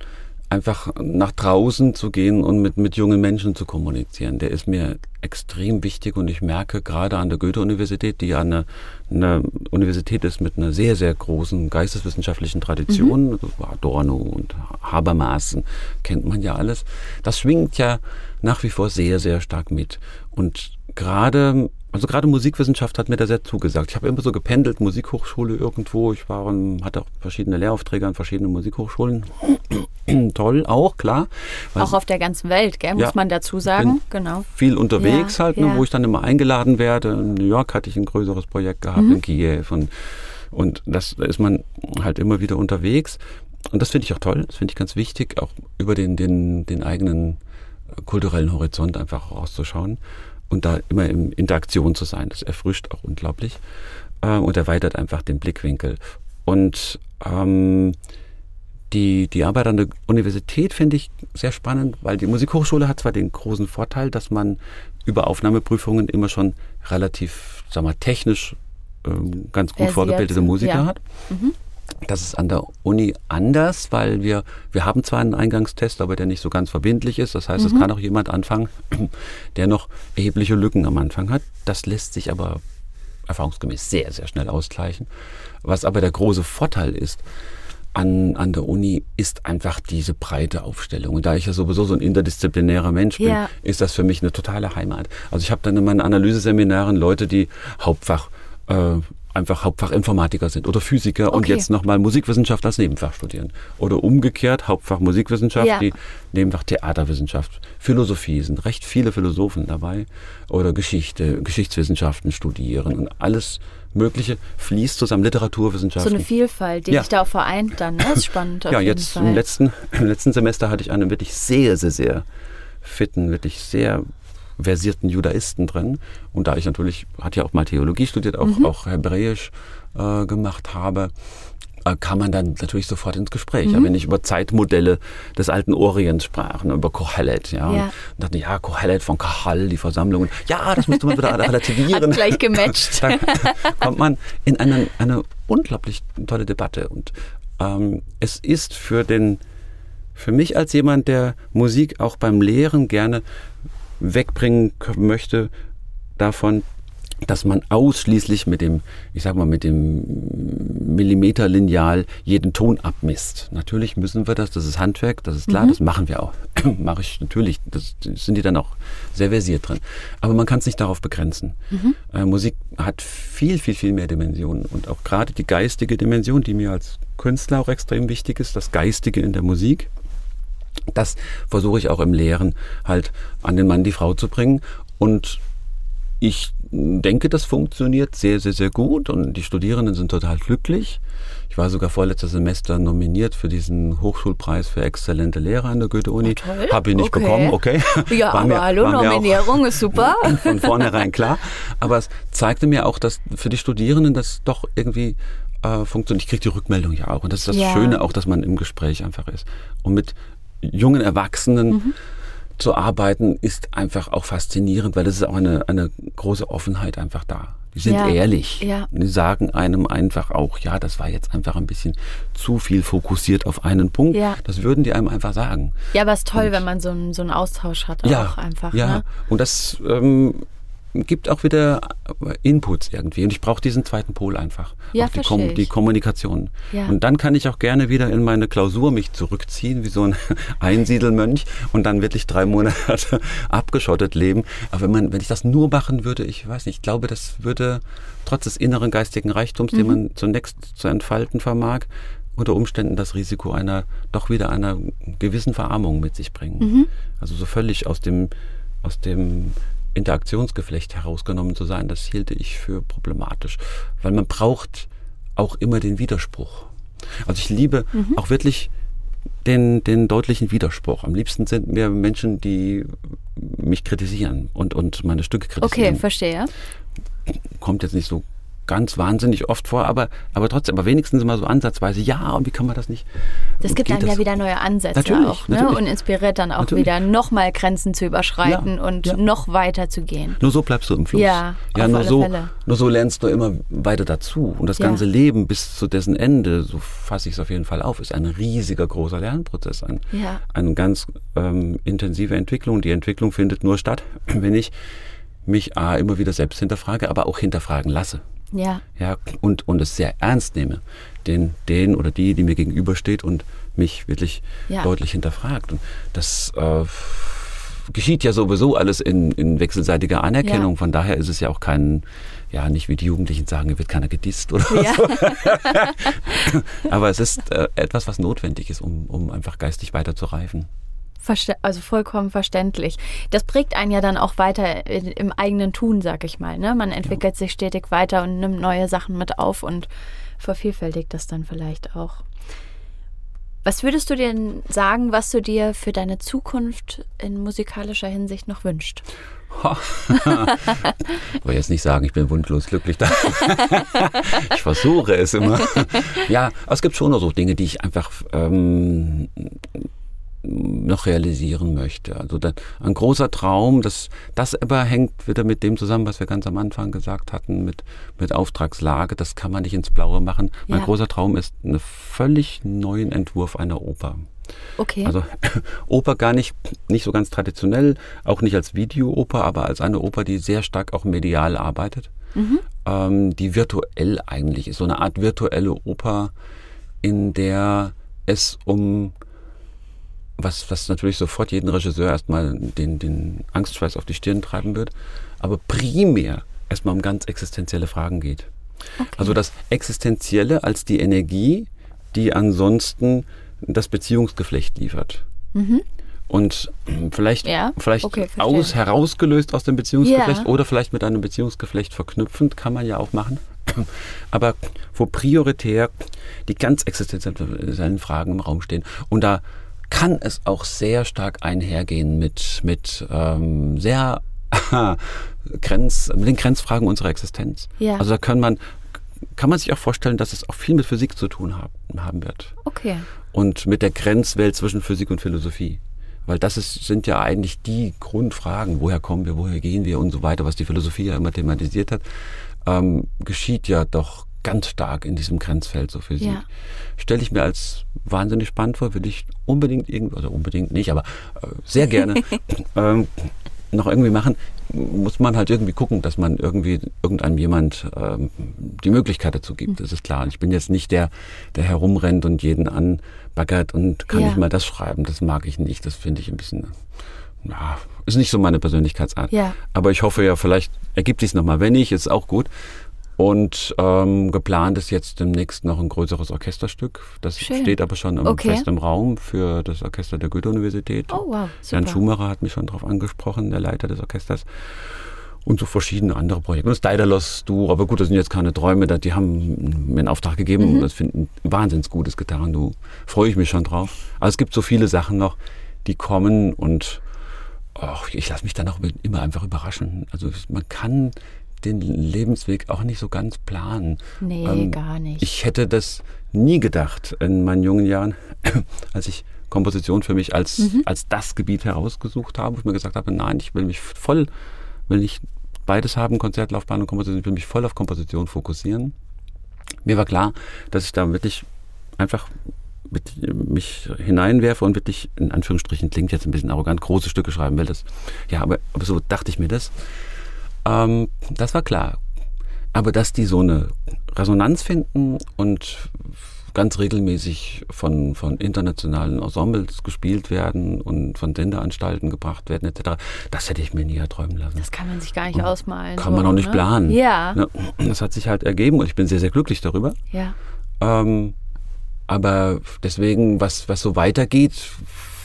einfach nach draußen zu gehen und mit, mit jungen Menschen zu kommunizieren. Der ist mir extrem wichtig und ich merke gerade an der Goethe-Universität, die eine, eine Universität ist mit einer sehr, sehr großen geisteswissenschaftlichen Tradition, mhm. Adorno und Habermas, kennt man ja alles, das schwingt ja nach wie vor sehr, sehr stark mit. Und gerade also gerade Musikwissenschaft hat mir da sehr zugesagt. Ich habe immer so gependelt, Musikhochschule irgendwo. Ich war und hatte auch verschiedene Lehraufträge an verschiedenen Musikhochschulen. Toll, auch klar. Auch auf der ganzen Welt, gell, muss ja, man dazu sagen. Genau. Viel unterwegs ja, halt, ne, ja. wo ich dann immer eingeladen werde. In New York hatte ich ein größeres Projekt gehabt, mhm. in Kiew. Und, und das, da ist man halt immer wieder unterwegs. Und das finde ich auch toll. Das finde ich ganz wichtig, auch über den, den, den eigenen kulturellen Horizont einfach rauszuschauen und da immer in Interaktion zu sein. Das erfrischt auch unglaublich äh, und erweitert einfach den Blickwinkel. Und ähm, die, die Arbeit an der Universität finde ich sehr spannend, weil die Musikhochschule hat zwar den großen Vorteil, dass man über Aufnahmeprüfungen immer schon relativ, sag mal, technisch ähm, ganz gut vorgebildete Musiker ja. hat. Mhm. Das ist an der Uni anders, weil wir, wir haben zwar einen Eingangstest, aber der nicht so ganz verbindlich ist. Das heißt, mhm. es kann auch jemand anfangen, der noch erhebliche Lücken am Anfang hat. Das lässt sich aber erfahrungsgemäß sehr, sehr schnell ausgleichen. Was aber der große Vorteil ist, an, an der Uni ist einfach diese breite Aufstellung. Und da ich ja sowieso so ein interdisziplinärer Mensch bin, ja. ist das für mich eine totale Heimat. Also ich habe dann in meinen Analyseseminaren Leute, die Hauptfach äh, einfach Hauptfach Informatiker sind oder Physiker okay. und jetzt nochmal Musikwissenschaft als Nebenfach studieren. Oder umgekehrt Hauptfach Musikwissenschaft, ja. die Nebenfach Theaterwissenschaft, Philosophie sind recht viele Philosophen dabei oder Geschichte, Geschichtswissenschaften studieren und alles Mögliche fließt zusammen, Literaturwissenschaften. So eine Vielfalt, die ja. sich da auch vereint dann, ne? das ist spannend. ja, jetzt im letzten, im letzten Semester hatte ich einen wirklich sehr, sehr, sehr fitten, wirklich sehr versierten Judaisten drin. Und da ich natürlich, hat ja auch mal Theologie studiert, auch, mhm. auch Hebräisch äh, gemacht habe, äh, kam man dann natürlich sofort ins Gespräch. Mhm. Ja, wenn ich über Zeitmodelle des alten Orients sprach, ne, über Kohelet, ja, ja. Und dachte, ja, Kohelet von Kahal, die Versammlungen, ja, das müsste man wieder relativieren. Hat gleich gematcht. dann kommt man in eine, eine unglaublich tolle Debatte. Und ähm, es ist für den, für mich als jemand, der Musik auch beim Lehren gerne wegbringen möchte davon, dass man ausschließlich mit dem, ich sag mal, mit dem Millimeterlineal jeden Ton abmisst. Natürlich müssen wir das, das ist Handwerk, das ist klar, mhm. das machen wir auch. Mache ich natürlich, das sind die dann auch sehr versiert drin. Aber man kann es nicht darauf begrenzen. Mhm. Äh, Musik hat viel, viel, viel mehr Dimensionen und auch gerade die geistige Dimension, die mir als Künstler auch extrem wichtig ist, das Geistige in der Musik das versuche ich auch im Lehren halt an den Mann, die Frau zu bringen. Und ich denke, das funktioniert sehr, sehr, sehr gut und die Studierenden sind total glücklich. Ich war sogar vorletztes Semester nominiert für diesen Hochschulpreis für exzellente Lehrer an der Goethe-Uni. Oh, Habe ich nicht okay. bekommen, okay. Ja, war aber mir, hallo, Nominierung ist super. Von vornherein klar. Aber es zeigte mir auch, dass für die Studierenden das doch irgendwie äh, funktioniert. Ich kriege die Rückmeldung ja auch. Und das ist das ja. Schöne auch, dass man im Gespräch einfach ist. Und mit jungen Erwachsenen mhm. zu arbeiten, ist einfach auch faszinierend, weil das ist auch eine, eine große Offenheit einfach da. Die sind ja, ehrlich. Ja. Die sagen einem einfach auch, ja, das war jetzt einfach ein bisschen zu viel fokussiert auf einen Punkt. Ja. Das würden die einem einfach sagen. Ja, aber es ist toll, Und, wenn man so einen, so einen Austausch hat ja, auch einfach. Ja, ne? und das ähm, gibt auch wieder Inputs irgendwie. Und ich brauche diesen zweiten Pol einfach. Ja, auch die, Kom die Kommunikation. Ja. Und dann kann ich auch gerne wieder in meine Klausur mich zurückziehen, wie so ein Einsiedelmönch und dann wirklich drei Monate abgeschottet leben. Aber wenn man, wenn ich das nur machen würde, ich weiß nicht, ich glaube, das würde trotz des inneren geistigen Reichtums, mhm. den man zunächst zu entfalten vermag, unter Umständen das Risiko einer, doch wieder einer gewissen Verarmung mit sich bringen. Mhm. Also so völlig aus dem, aus dem Interaktionsgeflecht herausgenommen zu sein, das hielte ich für problematisch, weil man braucht auch immer den Widerspruch. Also ich liebe mhm. auch wirklich den, den deutlichen Widerspruch. Am liebsten sind mir Menschen, die mich kritisieren und, und meine Stücke kritisieren. Okay, verstehe. Kommt jetzt nicht so ganz wahnsinnig oft vor, aber, aber trotzdem, aber wenigstens immer so ansatzweise, ja, und wie kann man das nicht? Das gibt einem das? ja wieder neue Ansätze natürlich, auch ne? natürlich. und inspiriert dann auch natürlich. wieder nochmal Grenzen zu überschreiten ja, und ja. noch weiter zu gehen. Nur so bleibst du im Fluss. Ja, ja nur, so, nur so lernst du immer weiter dazu. Und das ganze Leben bis zu dessen Ende, so fasse ich es auf jeden Fall auf, ist ein riesiger, großer Lernprozess, ein, eine ganz ähm, intensive Entwicklung. Die Entwicklung findet nur statt, wenn ich mich A, immer wieder selbst hinterfrage, aber auch hinterfragen lasse. Ja. Ja, und, und es sehr ernst nehme, den, den oder die, die mir gegenübersteht und mich wirklich ja. deutlich hinterfragt. Und das äh, geschieht ja sowieso alles in, in wechselseitiger Anerkennung. Ja. Von daher ist es ja auch kein, ja, nicht wie die Jugendlichen sagen, hier wird keiner gedisst oder ja. so. Aber es ist äh, etwas, was notwendig ist, um, um einfach geistig weiter zu reifen. Verste also vollkommen verständlich. Das prägt einen ja dann auch weiter im eigenen Tun, sag ich mal. Ne? Man entwickelt ja. sich stetig weiter und nimmt neue Sachen mit auf und vervielfältigt das dann vielleicht auch. Was würdest du denn sagen, was du dir für deine Zukunft in musikalischer Hinsicht noch wünscht? ich wollte jetzt nicht sagen, ich bin wunschlos glücklich. ich versuche es immer. Ja, es gibt schon noch so Dinge, die ich einfach ähm, noch realisieren möchte. Also da, ein großer Traum, das, das aber hängt wieder mit dem zusammen, was wir ganz am Anfang gesagt hatten, mit, mit Auftragslage. Das kann man nicht ins Blaue machen. Ja. Mein großer Traum ist einen völlig neuen Entwurf einer Oper. Okay. Also Oper gar nicht, nicht so ganz traditionell, auch nicht als Videooper, aber als eine Oper, die sehr stark auch medial arbeitet, mhm. ähm, die virtuell eigentlich ist. So eine Art virtuelle Oper, in der es um was, was natürlich sofort jeden Regisseur erstmal den, den Angstschweiß auf die Stirn treiben wird, aber primär erstmal um ganz existenzielle Fragen geht. Okay. Also das Existenzielle als die Energie, die ansonsten das Beziehungsgeflecht liefert. Mhm. Und vielleicht, ja? vielleicht okay, aus, herausgelöst aus dem Beziehungsgeflecht ja. oder vielleicht mit einem Beziehungsgeflecht verknüpfend, kann man ja auch machen. Aber wo prioritär die ganz existenziellen Fragen im Raum stehen. Und da kann es auch sehr stark einhergehen mit, mit ähm, sehr Grenz, mit den Grenzfragen unserer Existenz. Ja. Also da kann man, kann man sich auch vorstellen, dass es auch viel mit Physik zu tun haben, haben wird. Okay. Und mit der Grenzwelt zwischen Physik und Philosophie. Weil das ist, sind ja eigentlich die Grundfragen, woher kommen wir, woher gehen wir und so weiter, was die Philosophie ja immer thematisiert hat, ähm, geschieht ja doch ganz stark in diesem Grenzfeld so Physik. Ja. Stelle ich mir als wahnsinnig spannend vor, würde ich unbedingt irgendwie, also unbedingt nicht, aber äh, sehr gerne ähm, noch irgendwie machen. Muss man halt irgendwie gucken, dass man irgendwie irgendeinem jemand ähm, die Möglichkeit dazu gibt. Das ist klar. Ich bin jetzt nicht der, der herumrennt und jeden anbaggert und kann ja. nicht mal das schreiben. Das mag ich nicht. Das finde ich ein bisschen ja, ist nicht so meine Persönlichkeitsart. Ja. Aber ich hoffe ja, vielleicht ergibt sich nochmal. Wenn nicht, ist auch gut. Und ähm, geplant ist jetzt demnächst noch ein größeres Orchesterstück. Das Schön. steht aber schon im okay. fest im Raum für das Orchester der Goethe-Universität. Oh, wow. Super. Jan Schumacher hat mich schon darauf angesprochen, der Leiter des Orchesters. Und so verschiedene andere Projekte. Und das Daedalus du, aber gut, das sind jetzt keine Träume, die haben mir einen Auftrag gegeben. Mhm. Das finde ich ein wahnsinnig gutes Gitarren, du. Freue ich mich schon drauf. Aber es gibt so viele Sachen noch, die kommen und ach, ich lasse mich dann auch immer einfach überraschen. Also man kann den Lebensweg auch nicht so ganz planen. Nee, ähm, gar nicht. Ich hätte das nie gedacht in meinen jungen Jahren, als ich Komposition für mich als, mhm. als das Gebiet herausgesucht habe, wo ich mir gesagt habe, nein, ich will mich voll, will nicht beides haben, Konzertlaufbahn und Komposition, ich will mich voll auf Komposition fokussieren. Mir war klar, dass ich da wirklich einfach mit, mich hineinwerfe und wirklich, in Anführungsstrichen, klingt jetzt ein bisschen arrogant, große Stücke schreiben will. Das, ja, aber, aber so dachte ich mir das. Ähm, das war klar. Aber dass die so eine Resonanz finden und ganz regelmäßig von, von internationalen Ensembles gespielt werden und von Senderanstalten gebracht werden etc., das hätte ich mir nie erträumen lassen. Das kann man sich gar nicht und ausmalen. Kann so, man auch nicht ne? planen. Ja. Das hat sich halt ergeben und ich bin sehr, sehr glücklich darüber. Ja. Ähm, aber deswegen, was, was so weitergeht,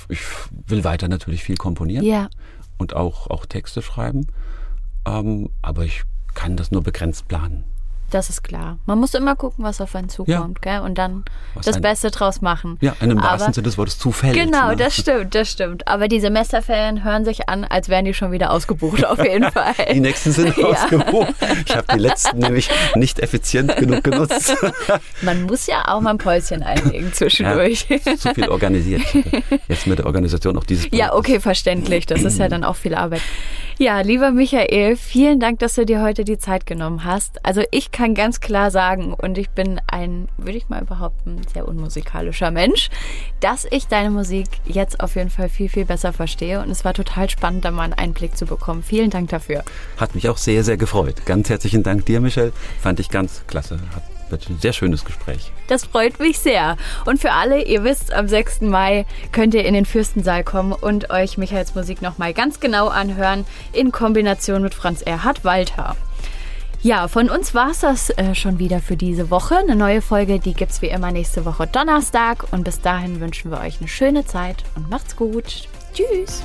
ich will weiter natürlich viel komponieren. Ja. Und auch, auch Texte schreiben. Ähm, aber ich kann das nur begrenzt planen. Das ist klar. Man muss immer gucken, was auf einen zukommt, ja. gell? Und dann was das ein, Beste draus machen. Ja, in dem wahrsten Sinne des Wortes zufällig. Genau, ne? das stimmt, das stimmt. Aber die Semesterferien hören sich an, als wären die schon wieder ausgebucht, auf jeden Fall. die nächsten sind ja. ausgebucht. Ich habe die letzten nämlich nicht effizient genug genutzt. Man muss ja auch mal ein Päuschen einlegen zwischendurch. Ja, zu viel organisiert. Jetzt mit der Organisation auch dieses Ja, okay, verständlich. Das ist ja dann auch viel Arbeit. Ja, lieber Michael, vielen Dank, dass du dir heute die Zeit genommen hast. Also ich kann ganz klar sagen, und ich bin ein, würde ich mal behaupten, sehr unmusikalischer Mensch, dass ich deine Musik jetzt auf jeden Fall viel, viel besser verstehe. Und es war total spannend, da mal einen Einblick zu bekommen. Vielen Dank dafür. Hat mich auch sehr, sehr gefreut. Ganz herzlichen Dank dir, Michel. Fand ich ganz klasse. Hat ein sehr schönes Gespräch. Das freut mich sehr. Und für alle, ihr wisst, am 6. Mai könnt ihr in den Fürstensaal kommen und euch Michaels Musik nochmal ganz genau anhören in Kombination mit Franz Erhard Walter. Ja, von uns war es das äh, schon wieder für diese Woche. Eine neue Folge, die gibt es wie immer nächste Woche Donnerstag. Und bis dahin wünschen wir euch eine schöne Zeit und macht's gut. Tschüss.